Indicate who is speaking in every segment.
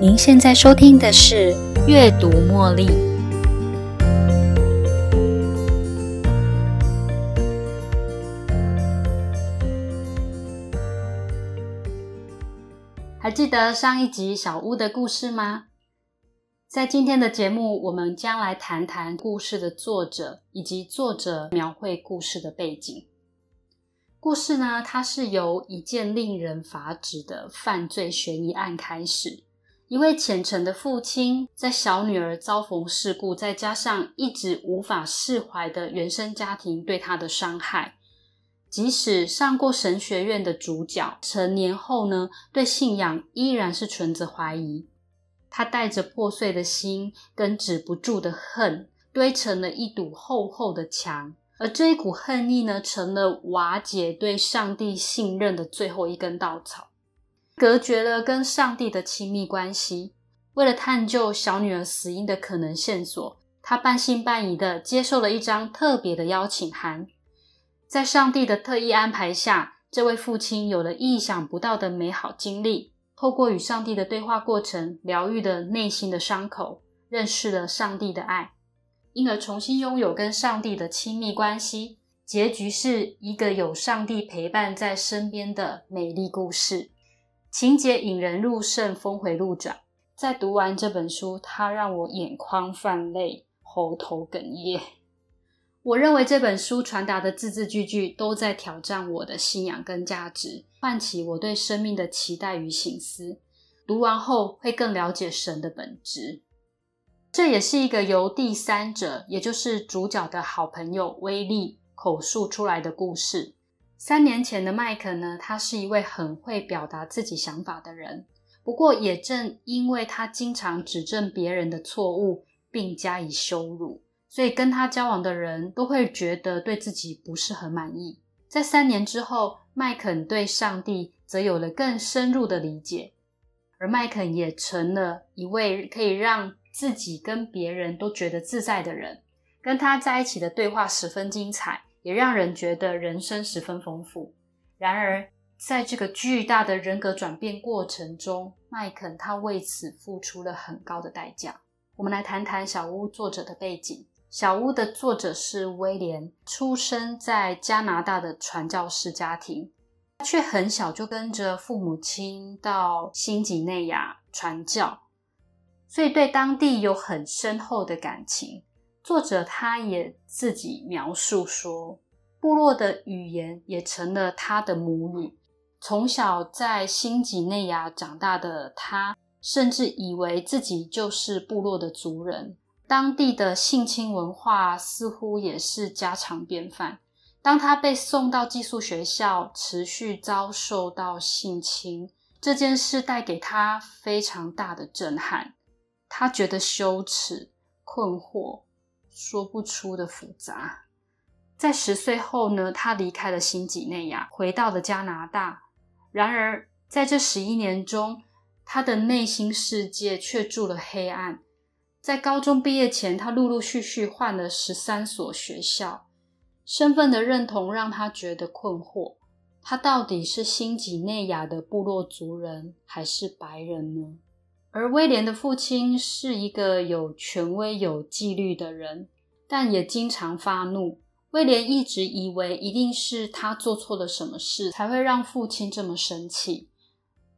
Speaker 1: 您现在收听的是《阅读茉莉》。还记得上一集小屋的故事吗？在今天的节目，我们将来谈谈故事的作者以及作者描绘故事的背景。故事呢，它是由一件令人发指的犯罪悬疑案开始。一位虔诚的父亲，在小女儿遭逢事故，再加上一直无法释怀的原生家庭对他的伤害，即使上过神学院的主角，成年后呢，对信仰依然是存着怀疑。他带着破碎的心跟止不住的恨，堆成了一堵厚厚的墙。而这一股恨意呢，成了瓦解对上帝信任的最后一根稻草。隔绝了跟上帝的亲密关系。为了探究小女儿死因的可能线索，他半信半疑的接受了一张特别的邀请函。在上帝的特意安排下，这位父亲有了意想不到的美好经历。透过与上帝的对话过程，疗愈了内心的伤口，认识了上帝的爱，因而重新拥有跟上帝的亲密关系。结局是一个有上帝陪伴在身边的美丽故事。情节引人入胜，峰回路转。在读完这本书，它让我眼眶泛泪，喉头哽咽。我认为这本书传达的字字句句都在挑战我的信仰跟价值，唤起我对生命的期待与醒思。读完后会更了解神的本质。这也是一个由第三者，也就是主角的好朋友威利口述出来的故事。三年前的麦克呢，他是一位很会表达自己想法的人。不过，也正因为他经常指正别人的错误，并加以羞辱，所以跟他交往的人都会觉得对自己不是很满意。在三年之后，麦肯对上帝则有了更深入的理解，而麦肯也成了一位可以让自己跟别人都觉得自在的人。跟他在一起的对话十分精彩。也让人觉得人生十分丰富。然而，在这个巨大的人格转变过程中，麦肯他为此付出了很高的代价。我们来谈谈小屋作者的背景。小屋的作者是威廉，出生在加拿大的传教士家庭，却很小就跟着父母亲到新几内亚传教，所以对当地有很深厚的感情。作者他也自己描述说，部落的语言也成了他的母语。从小在新几内亚长大的他，甚至以为自己就是部落的族人。当地的性侵文化似乎也是家常便饭。当他被送到寄宿学校，持续遭受到性侵这件事，带给他非常大的震撼。他觉得羞耻、困惑。说不出的复杂。在十岁后呢，他离开了新几内亚，回到了加拿大。然而，在这十一年中，他的内心世界却住了黑暗。在高中毕业前，他陆陆续续换了十三所学校，身份的认同让他觉得困惑：他到底是新几内亚的部落族人，还是白人呢？而威廉的父亲是一个有权威、有纪律的人，但也经常发怒。威廉一直以为一定是他做错了什么事，才会让父亲这么生气。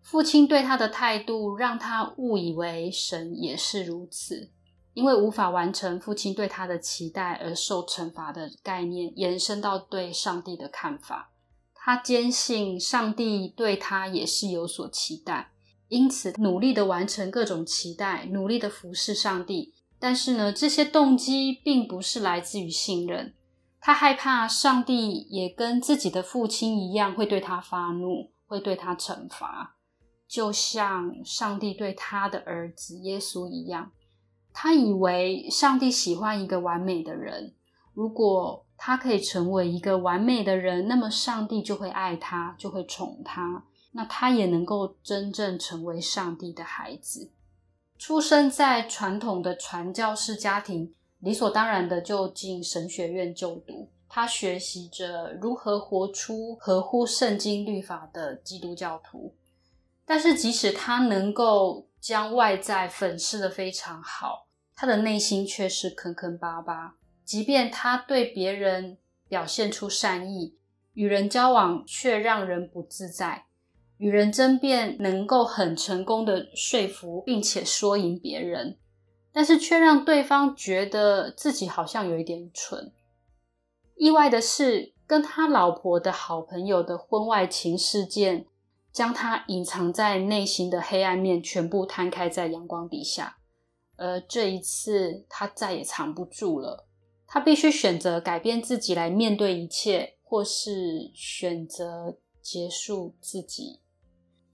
Speaker 1: 父亲对他的态度让他误以为神也是如此，因为无法完成父亲对他的期待而受惩罚的概念，延伸到对上帝的看法。他坚信上帝对他也是有所期待。因此，努力的完成各种期待，努力的服侍上帝。但是呢，这些动机并不是来自于信任。他害怕上帝也跟自己的父亲一样，会对他发怒，会对他惩罚，就像上帝对他的儿子耶稣一样。他以为上帝喜欢一个完美的人，如果他可以成为一个完美的人，那么上帝就会爱他，就会宠他。那他也能够真正成为上帝的孩子。出生在传统的传教士家庭，理所当然的就进神学院就读。他学习着如何活出合乎圣经律法的基督教徒。但是，即使他能够将外在粉饰的非常好，他的内心却是坑坑巴巴。即便他对别人表现出善意，与人交往却让人不自在，与人争辩能够很成功的说服并且说赢别人，但是却让对方觉得自己好像有一点蠢。意外的是，跟他老婆的好朋友的婚外情事件。将他隐藏在内心的黑暗面全部摊开在阳光底下，而这一次他再也藏不住了。他必须选择改变自己来面对一切，或是选择结束自己。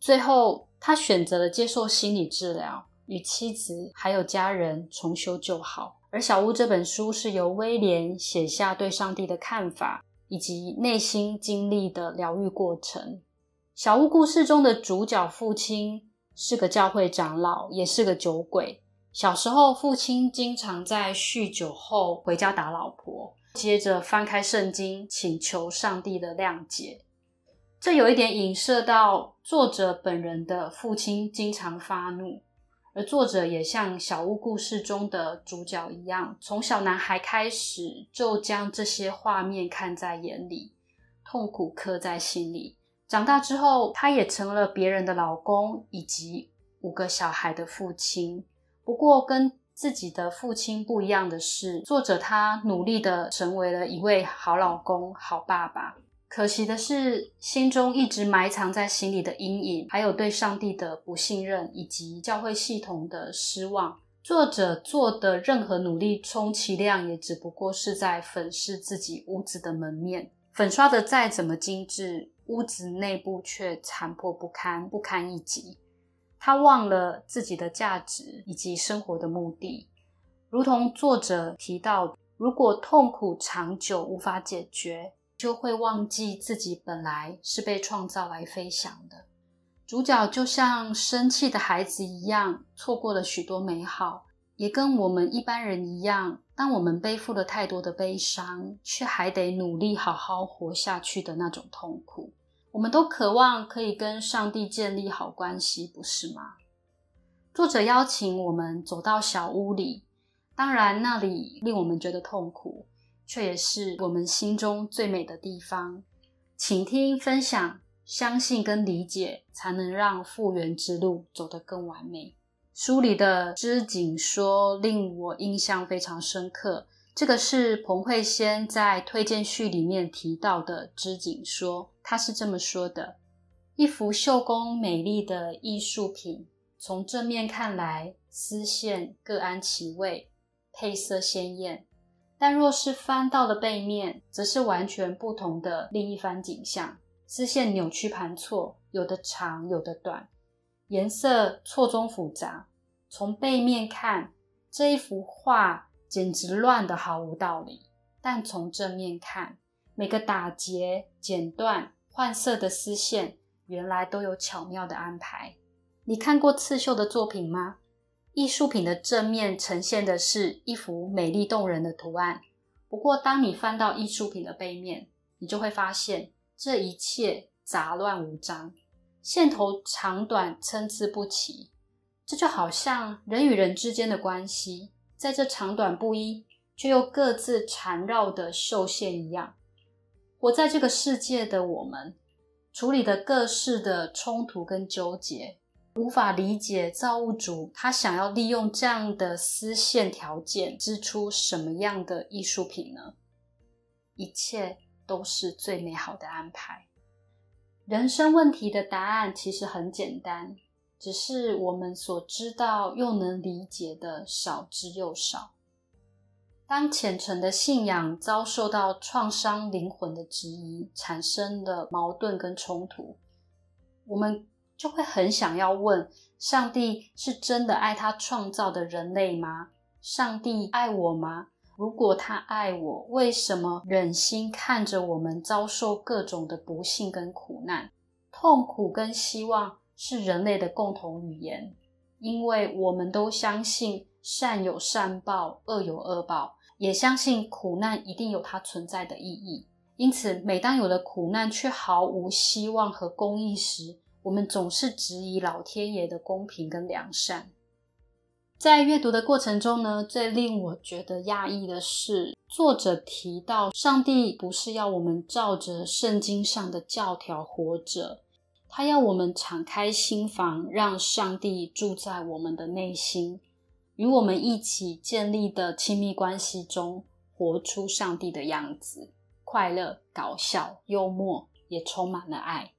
Speaker 1: 最后，他选择了接受心理治疗，与妻子还有家人重修旧好。而小屋这本书是由威廉写下对上帝的看法，以及内心经历的疗愈过程。小屋故事中的主角父亲是个教会长老，也是个酒鬼。小时候，父亲经常在酗酒后回家打老婆，接着翻开圣经，请求上帝的谅解。这有一点影射到作者本人的父亲经常发怒，而作者也像小屋故事中的主角一样，从小男孩开始就将这些画面看在眼里，痛苦刻在心里。长大之后，他也成了别人的老公，以及五个小孩的父亲。不过，跟自己的父亲不一样的是，作者他努力的成为了一位好老公、好爸爸。可惜的是，心中一直埋藏在心里的阴影，还有对上帝的不信任，以及教会系统的失望。作者做的任何努力，充其量也只不过是在粉饰自己屋子的门面，粉刷的再怎么精致。屋子内部却残破不堪，不堪一击。他忘了自己的价值以及生活的目的，如同作者提到，如果痛苦长久无法解决，就会忘记自己本来是被创造来飞翔的。主角就像生气的孩子一样，错过了许多美好。也跟我们一般人一样，当我们背负了太多的悲伤，却还得努力好好活下去的那种痛苦。我们都渴望可以跟上帝建立好关系，不是吗？作者邀请我们走到小屋里，当然那里令我们觉得痛苦，却也是我们心中最美的地方。请听分享，相信跟理解，才能让复原之路走得更完美。书里的织锦说令我印象非常深刻，这个是彭慧仙在推荐序里面提到的织锦说。他是这么说的：一幅绣工美丽的艺术品，从正面看来，丝线各安其位，配色鲜艳；但若是翻到了背面，则是完全不同的另一番景象。丝线扭曲盘错，有的长，有的短，颜色错综复杂。从背面看，这一幅画简直乱得毫无道理；但从正面看，每个打结、剪断。换色的丝线原来都有巧妙的安排。你看过刺绣的作品吗？艺术品的正面呈现的是一幅美丽动人的图案。不过，当你翻到艺术品的背面，你就会发现这一切杂乱无章，线头长短参差不齐。这就好像人与人之间的关系，在这长短不一却又各自缠绕的绣线一样。活在这个世界的我们，处理的各式的冲突跟纠结，无法理解造物主他想要利用这样的丝线条件织出什么样的艺术品呢？一切都是最美好的安排。人生问题的答案其实很简单，只是我们所知道又能理解的少之又少。当虔诚的信仰遭受到创伤灵魂的质疑，产生的矛盾跟冲突，我们就会很想要问：上帝是真的爱他创造的人类吗？上帝爱我吗？如果他爱我，为什么忍心看着我们遭受各种的不幸跟苦难？痛苦跟希望是人类的共同语言，因为我们都相信善有善报，恶有恶报。也相信苦难一定有它存在的意义，因此，每当有了苦难却毫无希望和公义时，我们总是质疑老天爷的公平跟良善。在阅读的过程中呢，最令我觉得讶异的是，作者提到上帝不是要我们照着圣经上的教条活着，他要我们敞开心房，让上帝住在我们的内心，与我们一起建立的亲密关系中，活出上帝的样子，快乐、搞笑、幽默，也充满了爱。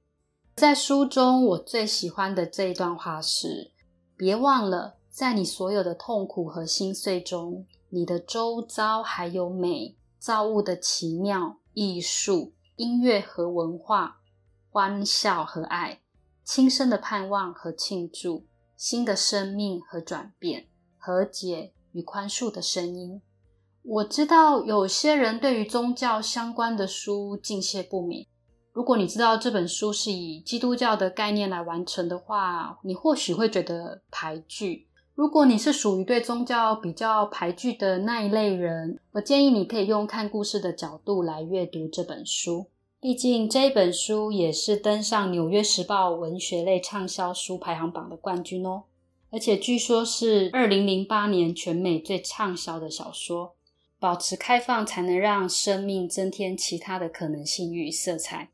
Speaker 1: 在书中，我最喜欢的这一段话是：别忘了。在你所有的痛苦和心碎中，你的周遭还有美、造物的奇妙、艺术、音乐和文化、欢笑和爱、轻声的盼望和庆祝、新的生命和转变、和解与宽恕的声音。我知道有些人对于宗教相关的书敬谢不敏。如果你知道这本书是以基督教的概念来完成的话，你或许会觉得排拒。如果你是属于对宗教比较排拒的那一类人，我建议你可以用看故事的角度来阅读这本书。毕竟这本书也是登上《纽约时报》文学类畅销书排行榜的冠军哦，而且据说是二零零八年全美最畅销的小说。保持开放，才能让生命增添其他的可能性与色彩。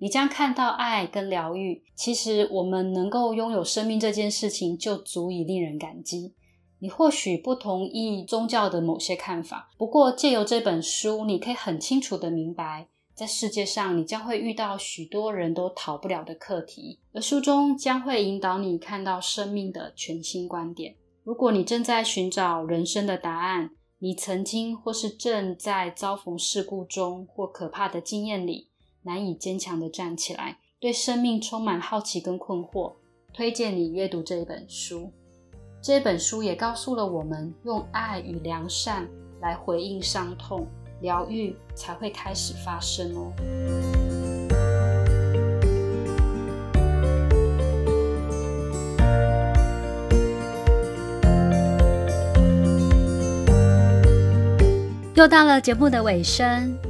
Speaker 1: 你将看到爱跟疗愈。其实，我们能够拥有生命这件事情，就足以令人感激。你或许不同意宗教的某些看法，不过借由这本书，你可以很清楚的明白，在世界上，你将会遇到许多人都逃不了的课题，而书中将会引导你看到生命的全新观点。如果你正在寻找人生的答案，你曾经或是正在遭逢事故中或可怕的经验里。难以坚强的站起来，对生命充满好奇跟困惑，推荐你阅读这一本书。这本书也告诉了我们，用爱与良善来回应伤痛，疗愈才会开始发生哦。又到了节目的尾声。